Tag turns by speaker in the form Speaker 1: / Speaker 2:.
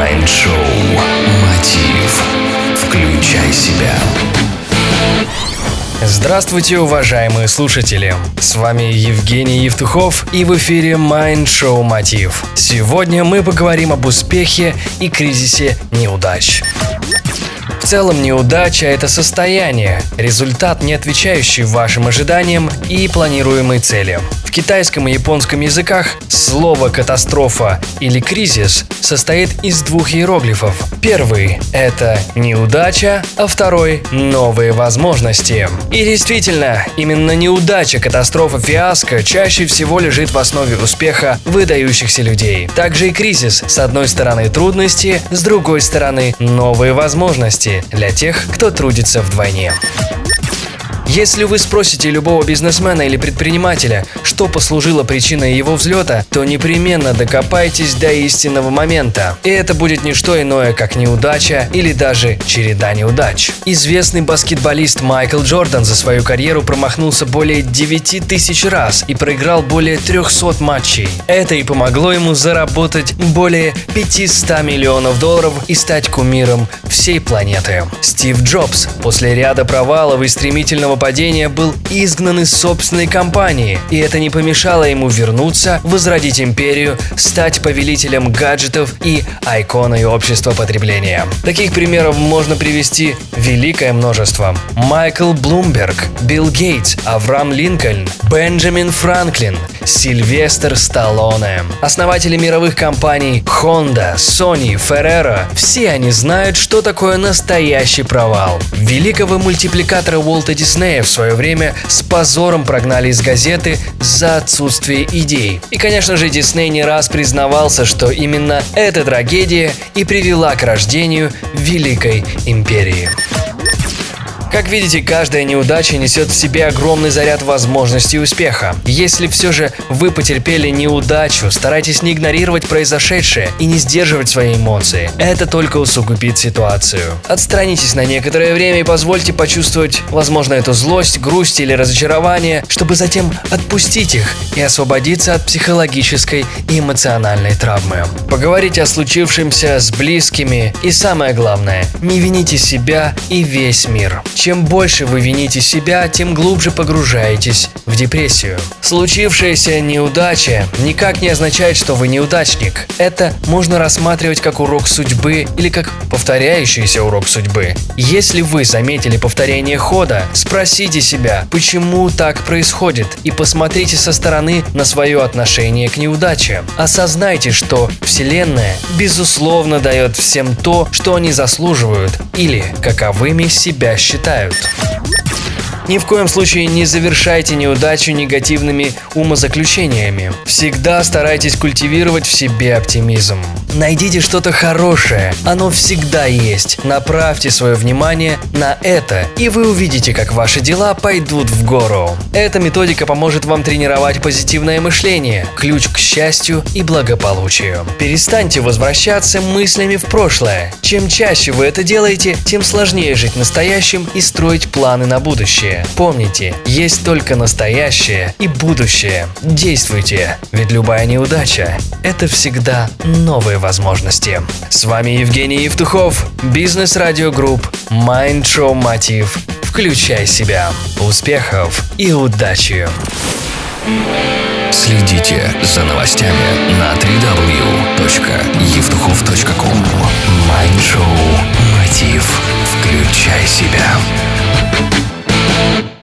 Speaker 1: Майнд-шоу «Мотив». Включай себя.
Speaker 2: Здравствуйте, уважаемые слушатели! С вами Евгений Евтухов и в эфире Mind Show Мотив. Сегодня мы поговорим об успехе и кризисе неудач. В целом неудача – это состояние, результат, не отвечающий вашим ожиданиям и планируемой цели. В китайском и японском языках слово «катастрофа» или «кризис» состоит из двух иероглифов. Первый – это неудача, а второй – новые возможности. И действительно, именно неудача, катастрофа, фиаско чаще всего лежит в основе успеха выдающихся людей. Также и кризис. С одной стороны трудности, с другой стороны новые возможности для тех, кто трудится вдвойне. Если вы спросите любого бизнесмена или предпринимателя, что послужило причиной его взлета, то непременно докопайтесь до истинного момента. И это будет не что иное, как неудача или даже череда неудач. Известный баскетболист Майкл Джордан за свою карьеру промахнулся более 9 тысяч раз и проиграл более 300 матчей. Это и помогло ему заработать более 500 миллионов долларов и стать кумиром всей планеты. Стив Джобс после ряда провалов и стремительного падения был изгнан из собственной компании, и это не помешало ему вернуться, возродить империю, стать повелителем гаджетов и айконой общества потребления. Таких примеров можно привести великое множество. Майкл Блумберг, Билл Гейтс, Авраам Линкольн, Бенджамин Франклин, Сильвестр Сталлоне. Основатели мировых компаний Honda, Sony, Ferrero – все они знают, что такое настоящий провал. Великого мультипликатора Уолта Диснея в свое время с позором прогнали из газеты за отсутствие идей. И, конечно же, Дисней не раз признавался, что именно эта трагедия и привела к рождению Великой Империи. Как видите, каждая неудача несет в себе огромный заряд возможностей успеха. Если все же вы потерпели неудачу, старайтесь не игнорировать произошедшее и не сдерживать свои эмоции. Это только усугубит ситуацию. Отстранитесь на некоторое время и позвольте почувствовать, возможно, эту злость, грусть или разочарование, чтобы затем отпустить их и освободиться от психологической и эмоциональной травмы. Поговорите о случившемся с близкими и самое главное, не вините себя и весь мир. Чем больше вы вините себя, тем глубже погружаетесь в депрессию. Случившаяся неудача никак не означает, что вы неудачник. Это можно рассматривать как урок судьбы или как повторяющийся урок судьбы. Если вы заметили повторение хода, спросите себя, почему так происходит, и посмотрите со стороны на свое отношение к неудаче. Осознайте, что Вселенная безусловно дает всем то, что они заслуживают, или каковыми себя считают. Ни в коем случае не завершайте неудачу негативными умозаключениями. Всегда старайтесь культивировать в себе оптимизм. Найдите что-то хорошее, оно всегда есть. Направьте свое внимание на это, и вы увидите, как ваши дела пойдут в гору. Эта методика поможет вам тренировать позитивное мышление, ключ к счастью и благополучию. Перестаньте возвращаться мыслями в прошлое. Чем чаще вы это делаете, тем сложнее жить настоящим и строить планы на будущее. Помните, есть только настоящее и будущее. Действуйте, ведь любая неудача – это всегда новые возможности. С вами Евгений Евтухов, Business Radio Group, Mind Show Мотив. Включай себя. Успехов и удачи!
Speaker 1: Следите за новостями на www.evtuhov.com